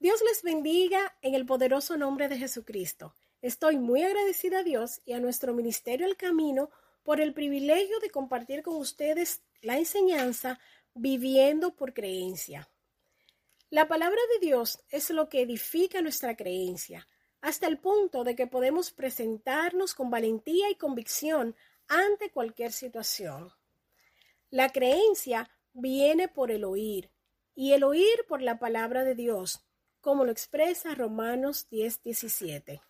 Dios les bendiga en el poderoso nombre de Jesucristo. Estoy muy agradecida a Dios y a nuestro Ministerio El Camino por el privilegio de compartir con ustedes la enseñanza viviendo por creencia. La palabra de Dios es lo que edifica nuestra creencia, hasta el punto de que podemos presentarnos con valentía y convicción ante cualquier situación. La creencia viene por el oír y el oír por la palabra de Dios como lo expresa Romanos 10, 17.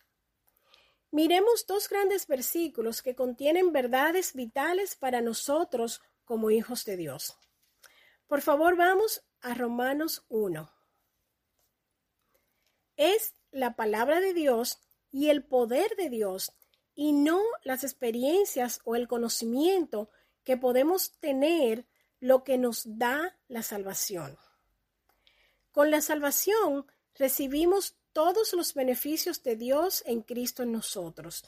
Miremos dos grandes versículos que contienen verdades vitales para nosotros como hijos de Dios. Por favor, vamos a Romanos 1. Es la palabra de Dios y el poder de Dios y no las experiencias o el conocimiento que podemos tener lo que nos da la salvación. Con la salvación recibimos todos los beneficios de Dios en Cristo en nosotros.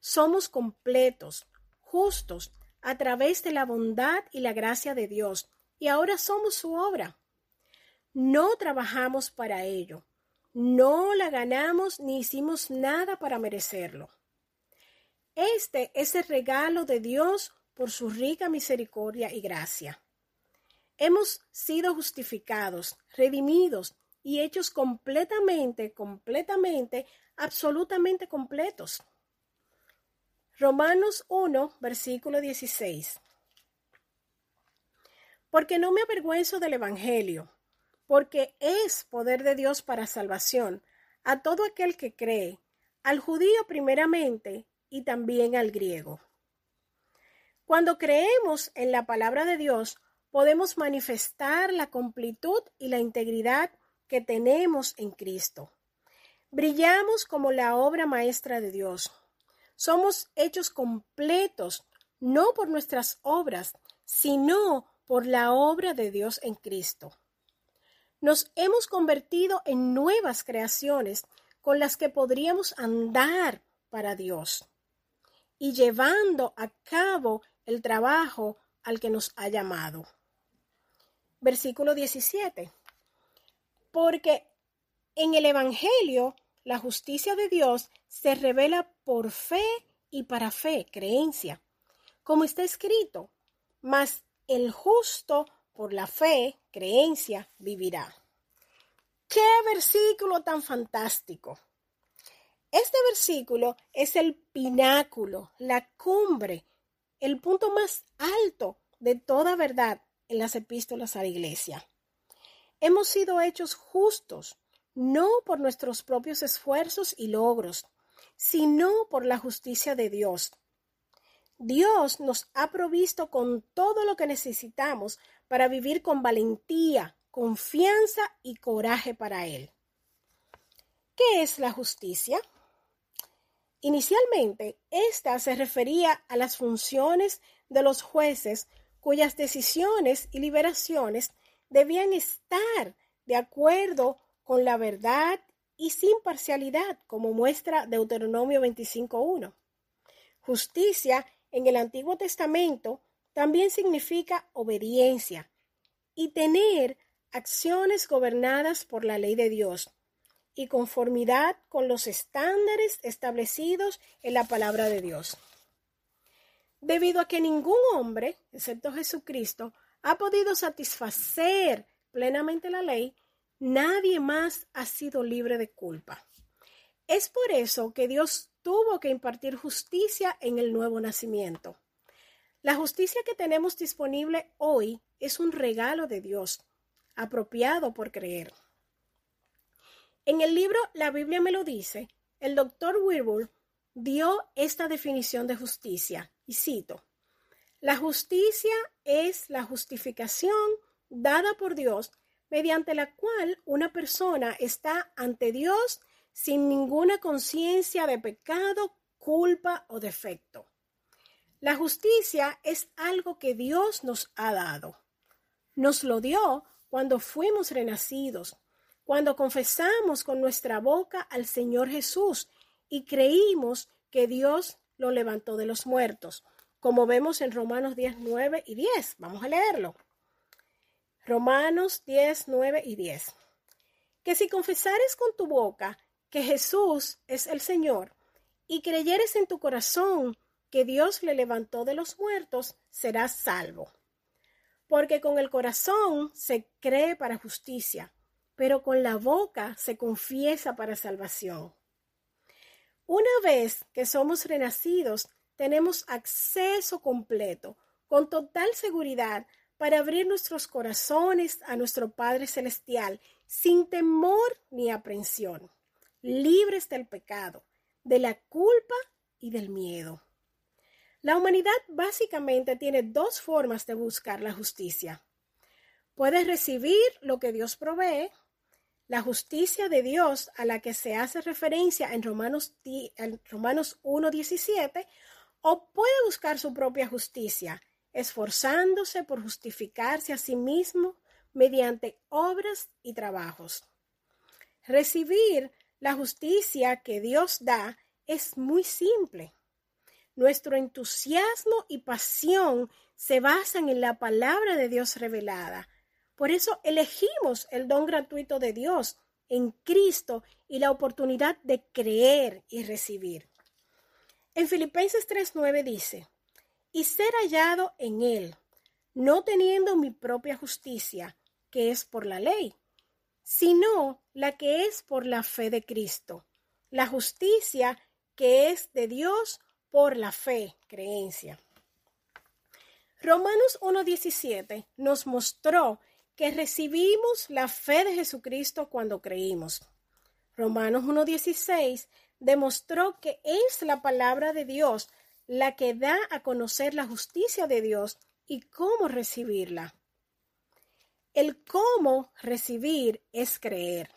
Somos completos, justos, a través de la bondad y la gracia de Dios, y ahora somos su obra. No trabajamos para ello, no la ganamos ni hicimos nada para merecerlo. Este es el regalo de Dios por su rica misericordia y gracia. Hemos sido justificados, redimidos, y hechos completamente, completamente, absolutamente completos. Romanos 1, versículo 16. Porque no me avergüenzo del Evangelio, porque es poder de Dios para salvación a todo aquel que cree, al judío primeramente y también al griego. Cuando creemos en la palabra de Dios, podemos manifestar la completud y la integridad que tenemos en Cristo. Brillamos como la obra maestra de Dios. Somos hechos completos, no por nuestras obras, sino por la obra de Dios en Cristo. Nos hemos convertido en nuevas creaciones con las que podríamos andar para Dios y llevando a cabo el trabajo al que nos ha llamado. Versículo 17 porque en el Evangelio la justicia de Dios se revela por fe y para fe, creencia, como está escrito, mas el justo por la fe, creencia, vivirá. ¡Qué versículo tan fantástico! Este versículo es el pináculo, la cumbre, el punto más alto de toda verdad en las epístolas a la iglesia. Hemos sido hechos justos, no por nuestros propios esfuerzos y logros, sino por la justicia de Dios. Dios nos ha provisto con todo lo que necesitamos para vivir con valentía, confianza y coraje para Él. ¿Qué es la justicia? Inicialmente, esta se refería a las funciones de los jueces cuyas decisiones y liberaciones debían estar de acuerdo con la verdad y sin parcialidad, como muestra Deuteronomio 25.1. Justicia en el Antiguo Testamento también significa obediencia y tener acciones gobernadas por la ley de Dios y conformidad con los estándares establecidos en la palabra de Dios. Debido a que ningún hombre, excepto Jesucristo, ha podido satisfacer plenamente la ley, nadie más ha sido libre de culpa. Es por eso que Dios tuvo que impartir justicia en el nuevo nacimiento. La justicia que tenemos disponible hoy es un regalo de Dios, apropiado por creer. En el libro La Biblia me lo dice, el doctor Wilbur dio esta definición de justicia, y cito, la justicia es la justificación dada por Dios mediante la cual una persona está ante Dios sin ninguna conciencia de pecado, culpa o defecto. La justicia es algo que Dios nos ha dado. Nos lo dio cuando fuimos renacidos, cuando confesamos con nuestra boca al Señor Jesús y creímos que Dios lo levantó de los muertos como vemos en Romanos 10, 9 y 10. Vamos a leerlo. Romanos 10, 9 y 10. que si confesares con tu boca que Jesús es el Señor y creyeres en tu corazón que Dios le levantó de los muertos, serás salvo. Porque con el corazón se cree para justicia, pero con la boca se confiesa para salvación. Una vez que somos renacidos, tenemos acceso completo, con total seguridad, para abrir nuestros corazones a nuestro Padre Celestial sin temor ni aprensión, libres del pecado, de la culpa y del miedo. La humanidad básicamente tiene dos formas de buscar la justicia. Puedes recibir lo que Dios provee, la justicia de Dios a la que se hace referencia en Romanos, Romanos 1.17, o puede buscar su propia justicia, esforzándose por justificarse a sí mismo mediante obras y trabajos. Recibir la justicia que Dios da es muy simple. Nuestro entusiasmo y pasión se basan en la palabra de Dios revelada. Por eso elegimos el don gratuito de Dios en Cristo y la oportunidad de creer y recibir. En Filipenses 3:9 dice, y ser hallado en él, no teniendo mi propia justicia, que es por la ley, sino la que es por la fe de Cristo, la justicia que es de Dios por la fe, creencia. Romanos 1.17 nos mostró que recibimos la fe de Jesucristo cuando creímos. Romanos 1.16 demostró que es la palabra de Dios la que da a conocer la justicia de Dios y cómo recibirla. El cómo recibir es creer.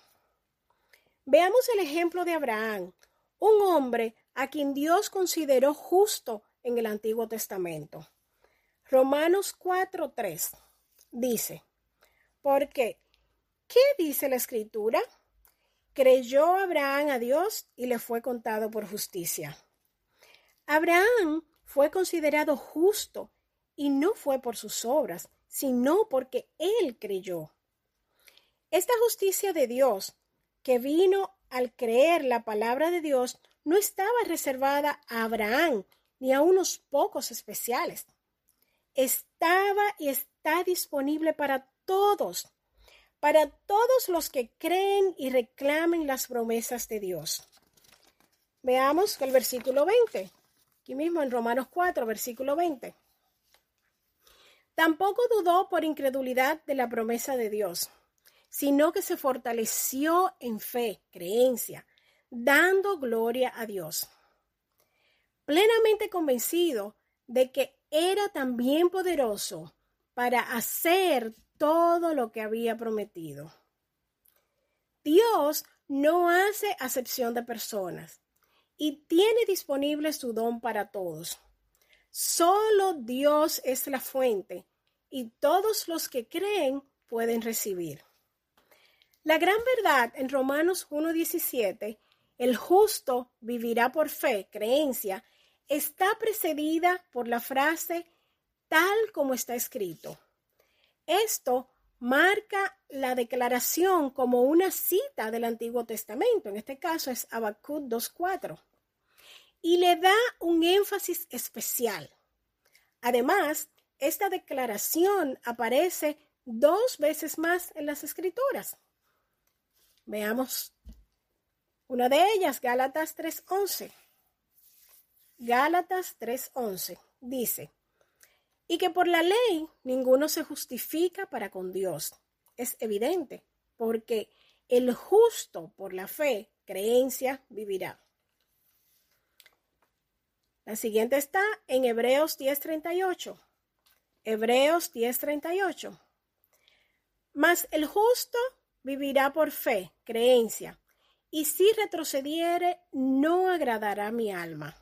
Veamos el ejemplo de Abraham, un hombre a quien Dios consideró justo en el Antiguo Testamento. Romanos 4:3 dice, porque, ¿qué dice la escritura? Creyó Abraham a Dios y le fue contado por justicia. Abraham fue considerado justo y no fue por sus obras, sino porque él creyó. Esta justicia de Dios, que vino al creer la palabra de Dios, no estaba reservada a Abraham ni a unos pocos especiales. Estaba y está disponible para todos, para todos los que creen y reclamen las promesas de Dios. Veamos el versículo 20. Aquí mismo en Romanos 4, versículo 20. Tampoco dudó por incredulidad de la promesa de Dios, sino que se fortaleció en fe, creencia, dando gloria a Dios. Plenamente convencido de que era también poderoso para hacer todo lo que había prometido. Dios no hace acepción de personas y tiene disponible su don para todos. Solo Dios es la fuente y todos los que creen pueden recibir. La gran verdad en Romanos 1.17, el justo vivirá por fe, creencia, está precedida por la frase tal como está escrito. Esto marca la declaración como una cita del Antiguo Testamento, en este caso es Habacuc 2.4, y le da un énfasis especial. Además, esta declaración aparece dos veces más en las escrituras. Veamos una de ellas, Gálatas 3.11. Gálatas 3.11 dice, y que por la ley ninguno se justifica para con Dios. Es evidente, porque el justo por la fe, creencia, vivirá. La siguiente está en Hebreos 10:38. Hebreos 10:38. Mas el justo vivirá por fe, creencia, y si retrocediere, no agradará mi alma.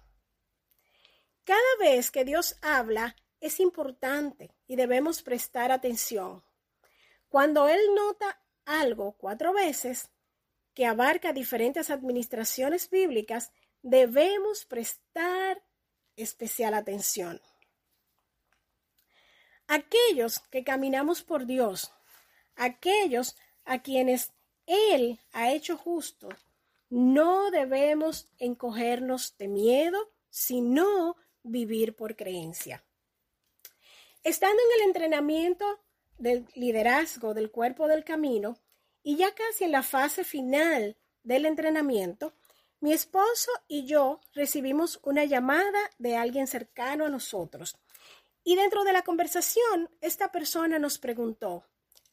Cada vez que Dios habla, es importante y debemos prestar atención. Cuando Él nota algo cuatro veces que abarca diferentes administraciones bíblicas, debemos prestar especial atención. Aquellos que caminamos por Dios, aquellos a quienes Él ha hecho justo, no debemos encogernos de miedo, sino vivir por creencia. Estando en el entrenamiento del liderazgo del cuerpo del camino y ya casi en la fase final del entrenamiento, mi esposo y yo recibimos una llamada de alguien cercano a nosotros. Y dentro de la conversación, esta persona nos preguntó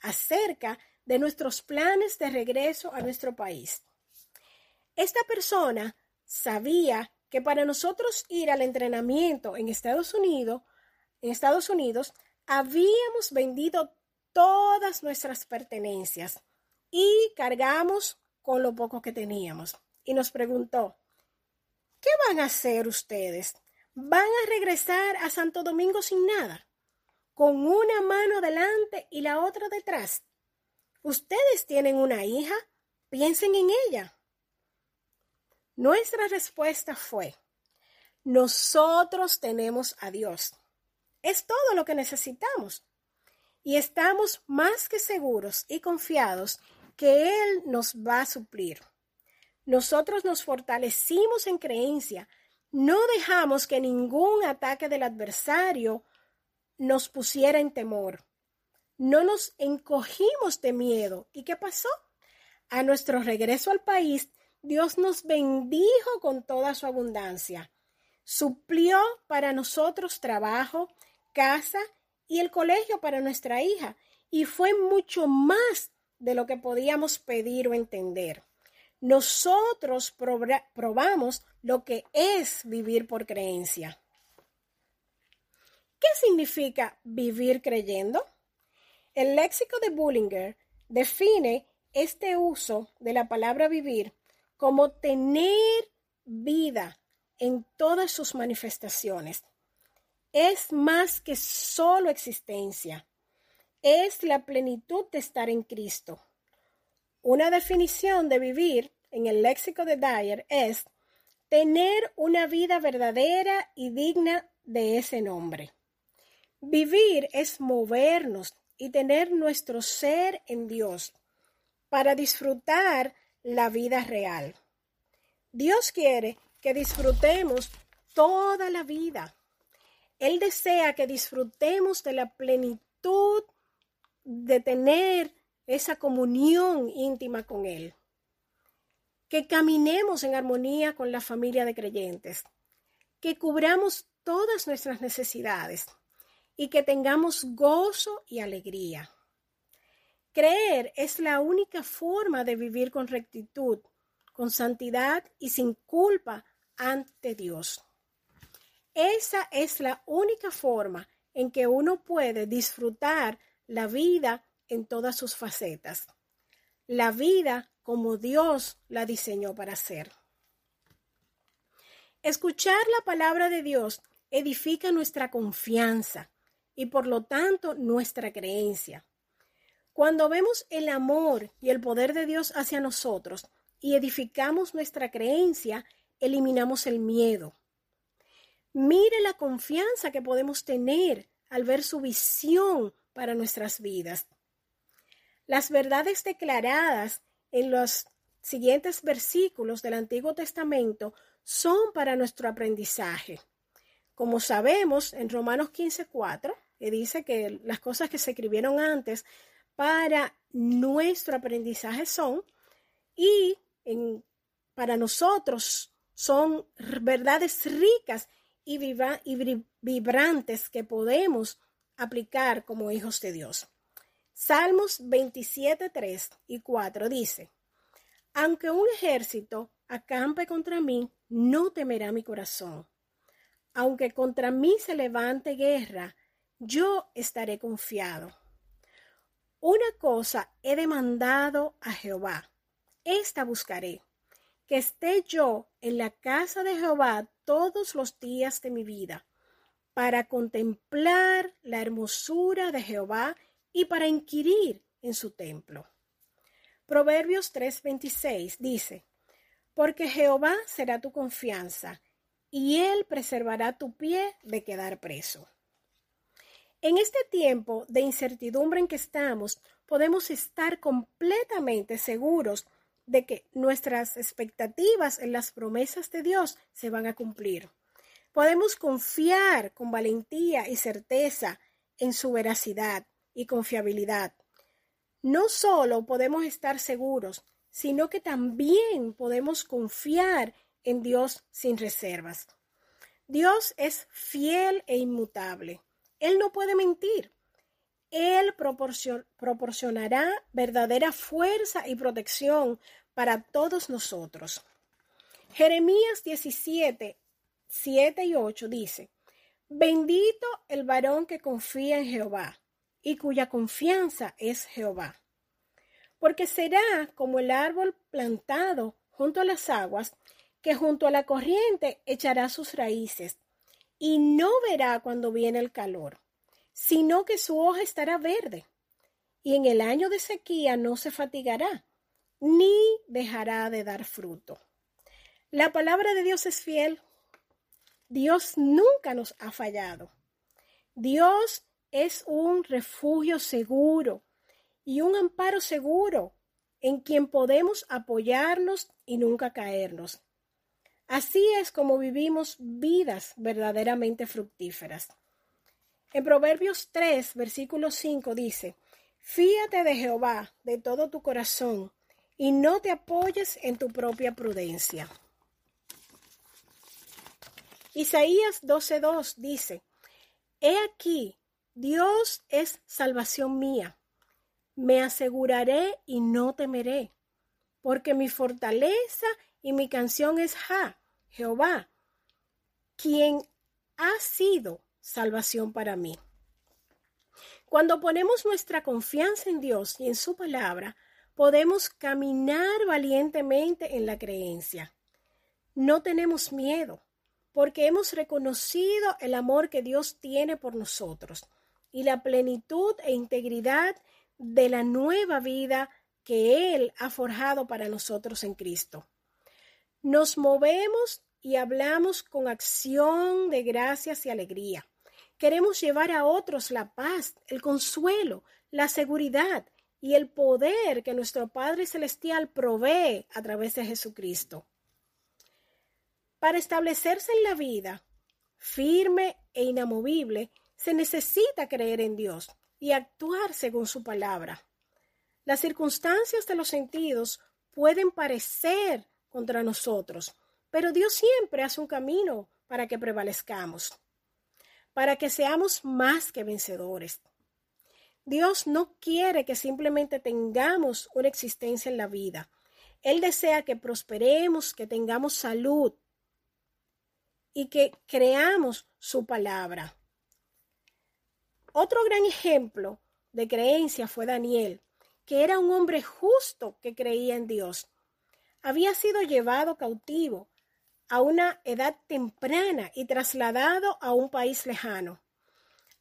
acerca de nuestros planes de regreso a nuestro país. Esta persona sabía que para nosotros ir al entrenamiento en Estados Unidos, en Estados Unidos, habíamos vendido todas nuestras pertenencias y cargamos con lo poco que teníamos. Y nos preguntó, ¿qué van a hacer ustedes? ¿Van a regresar a Santo Domingo sin nada? ¿Con una mano delante y la otra detrás? Ustedes tienen una hija, piensen en ella. Nuestra respuesta fue, nosotros tenemos a Dios. Es todo lo que necesitamos. Y estamos más que seguros y confiados que Él nos va a suplir. Nosotros nos fortalecimos en creencia. No dejamos que ningún ataque del adversario nos pusiera en temor. No nos encogimos de miedo. ¿Y qué pasó? A nuestro regreso al país, Dios nos bendijo con toda su abundancia. Suplió para nosotros trabajo, casa y el colegio para nuestra hija. Y fue mucho más de lo que podíamos pedir o entender. Nosotros probamos lo que es vivir por creencia. ¿Qué significa vivir creyendo? El léxico de Bullinger define este uso de la palabra vivir como tener vida en todas sus manifestaciones. Es más que solo existencia. Es la plenitud de estar en Cristo. Una definición de vivir en el léxico de Dyer es tener una vida verdadera y digna de ese nombre. Vivir es movernos y tener nuestro ser en Dios para disfrutar la vida real. Dios quiere que disfrutemos toda la vida. Él desea que disfrutemos de la plenitud de tener esa comunión íntima con Él. Que caminemos en armonía con la familia de creyentes. Que cubramos todas nuestras necesidades y que tengamos gozo y alegría. Creer es la única forma de vivir con rectitud, con santidad y sin culpa ante Dios. Esa es la única forma en que uno puede disfrutar la vida en todas sus facetas. La vida como Dios la diseñó para ser. Escuchar la palabra de Dios edifica nuestra confianza y por lo tanto nuestra creencia. Cuando vemos el amor y el poder de Dios hacia nosotros y edificamos nuestra creencia, eliminamos el miedo. Mire la confianza que podemos tener al ver su visión para nuestras vidas. Las verdades declaradas en los siguientes versículos del Antiguo Testamento son para nuestro aprendizaje. Como sabemos, en Romanos 15:4, que dice que las cosas que se escribieron antes para nuestro aprendizaje son y para nosotros son verdades ricas y, y vibrantes que podemos aplicar como hijos de Dios. Salmos 27, 3 y 4 dice, aunque un ejército acampe contra mí, no temerá mi corazón. Aunque contra mí se levante guerra, yo estaré confiado. Una cosa he demandado a Jehová, esta buscaré, que esté yo en la casa de Jehová todos los días de mi vida, para contemplar la hermosura de Jehová y para inquirir en su templo. Proverbios 3:26 dice, Porque Jehová será tu confianza, y él preservará tu pie de quedar preso. En este tiempo de incertidumbre en que estamos, podemos estar completamente seguros de que nuestras expectativas en las promesas de Dios se van a cumplir. Podemos confiar con valentía y certeza en su veracidad y confiabilidad. No solo podemos estar seguros, sino que también podemos confiar en Dios sin reservas. Dios es fiel e inmutable. Él no puede mentir. Él proporcionará verdadera fuerza y protección para todos nosotros. Jeremías 17, 7 y 8 dice, Bendito el varón que confía en Jehová y cuya confianza es Jehová. Porque será como el árbol plantado junto a las aguas, que junto a la corriente echará sus raíces, y no verá cuando viene el calor, sino que su hoja estará verde, y en el año de sequía no se fatigará, ni dejará de dar fruto. La palabra de Dios es fiel Dios nunca nos ha fallado. Dios es un refugio seguro y un amparo seguro en quien podemos apoyarnos y nunca caernos. Así es como vivimos vidas verdaderamente fructíferas. En Proverbios 3, versículo 5 dice, Fíate de Jehová de todo tu corazón y no te apoyes en tu propia prudencia. Isaías 12.2 dice, He aquí, Dios es salvación mía. Me aseguraré y no temeré, porque mi fortaleza y mi canción es Ja, Jehová, quien ha sido salvación para mí. Cuando ponemos nuestra confianza en Dios y en su palabra, podemos caminar valientemente en la creencia. No tenemos miedo porque hemos reconocido el amor que Dios tiene por nosotros y la plenitud e integridad de la nueva vida que Él ha forjado para nosotros en Cristo. Nos movemos y hablamos con acción de gracias y alegría. Queremos llevar a otros la paz, el consuelo, la seguridad y el poder que nuestro Padre Celestial provee a través de Jesucristo. Para establecerse en la vida firme e inamovible, se necesita creer en Dios y actuar según su palabra. Las circunstancias de los sentidos pueden parecer contra nosotros, pero Dios siempre hace un camino para que prevalezcamos, para que seamos más que vencedores. Dios no quiere que simplemente tengamos una existencia en la vida. Él desea que prosperemos, que tengamos salud, y que creamos su palabra. Otro gran ejemplo de creencia fue Daniel, que era un hombre justo que creía en Dios. Había sido llevado cautivo a una edad temprana y trasladado a un país lejano.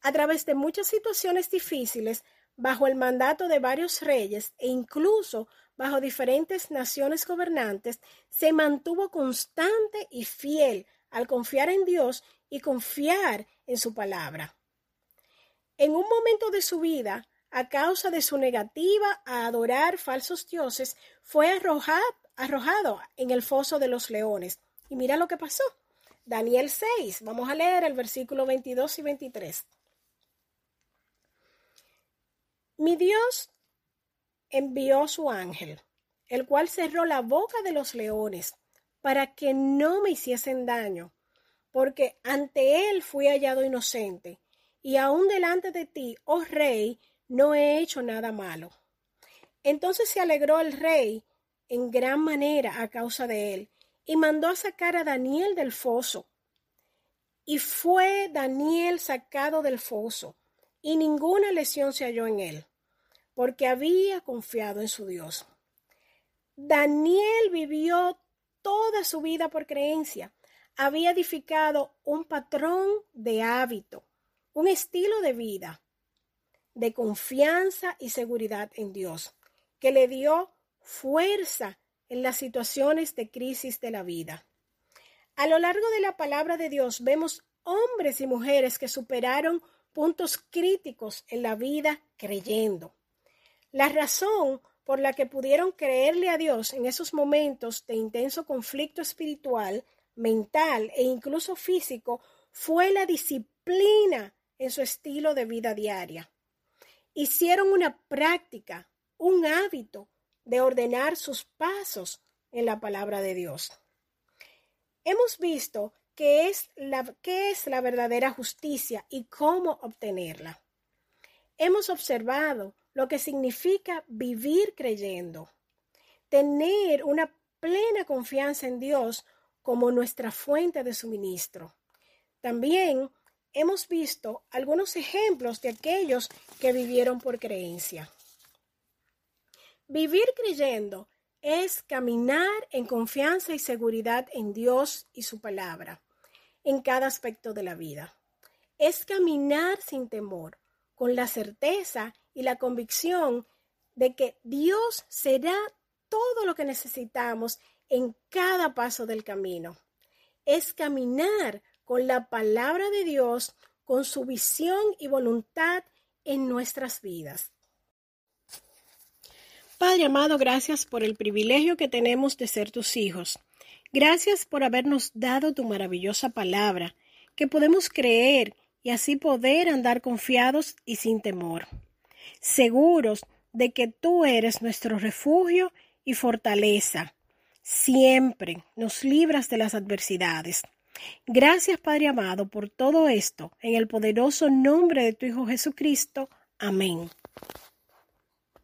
A través de muchas situaciones difíciles, bajo el mandato de varios reyes e incluso bajo diferentes naciones gobernantes, se mantuvo constante y fiel al confiar en Dios y confiar en su palabra. En un momento de su vida, a causa de su negativa a adorar falsos dioses, fue arrojado, en el foso de los leones. Y mira lo que pasó. Daniel 6, vamos a leer el versículo 22 y 23. Mi Dios envió su ángel, el cual cerró la boca de los leones para que no me hiciesen daño, porque ante él fui hallado inocente, y aun delante de ti, oh rey, no he hecho nada malo. Entonces se alegró el rey en gran manera a causa de él, y mandó a sacar a Daniel del foso. Y fue Daniel sacado del foso, y ninguna lesión se halló en él, porque había confiado en su Dios. Daniel vivió toda su vida por creencia. Había edificado un patrón de hábito, un estilo de vida, de confianza y seguridad en Dios, que le dio fuerza en las situaciones de crisis de la vida. A lo largo de la palabra de Dios vemos hombres y mujeres que superaron puntos críticos en la vida creyendo. La razón por la que pudieron creerle a Dios en esos momentos de intenso conflicto espiritual, mental e incluso físico fue la disciplina en su estilo de vida diaria. Hicieron una práctica, un hábito de ordenar sus pasos en la palabra de Dios. Hemos visto qué es la, qué es la verdadera justicia y cómo obtenerla. Hemos observado lo que significa vivir creyendo, tener una plena confianza en Dios como nuestra fuente de suministro. También hemos visto algunos ejemplos de aquellos que vivieron por creencia. Vivir creyendo es caminar en confianza y seguridad en Dios y su palabra en cada aspecto de la vida. Es caminar sin temor, con la certeza y la convicción de que Dios será todo lo que necesitamos en cada paso del camino. Es caminar con la palabra de Dios, con su visión y voluntad en nuestras vidas. Padre amado, gracias por el privilegio que tenemos de ser tus hijos. Gracias por habernos dado tu maravillosa palabra, que podemos creer y así poder andar confiados y sin temor, seguros de que tú eres nuestro refugio y fortaleza. Siempre nos libras de las adversidades. Gracias, Padre amado, por todo esto, en el poderoso nombre de tu Hijo Jesucristo. Amén.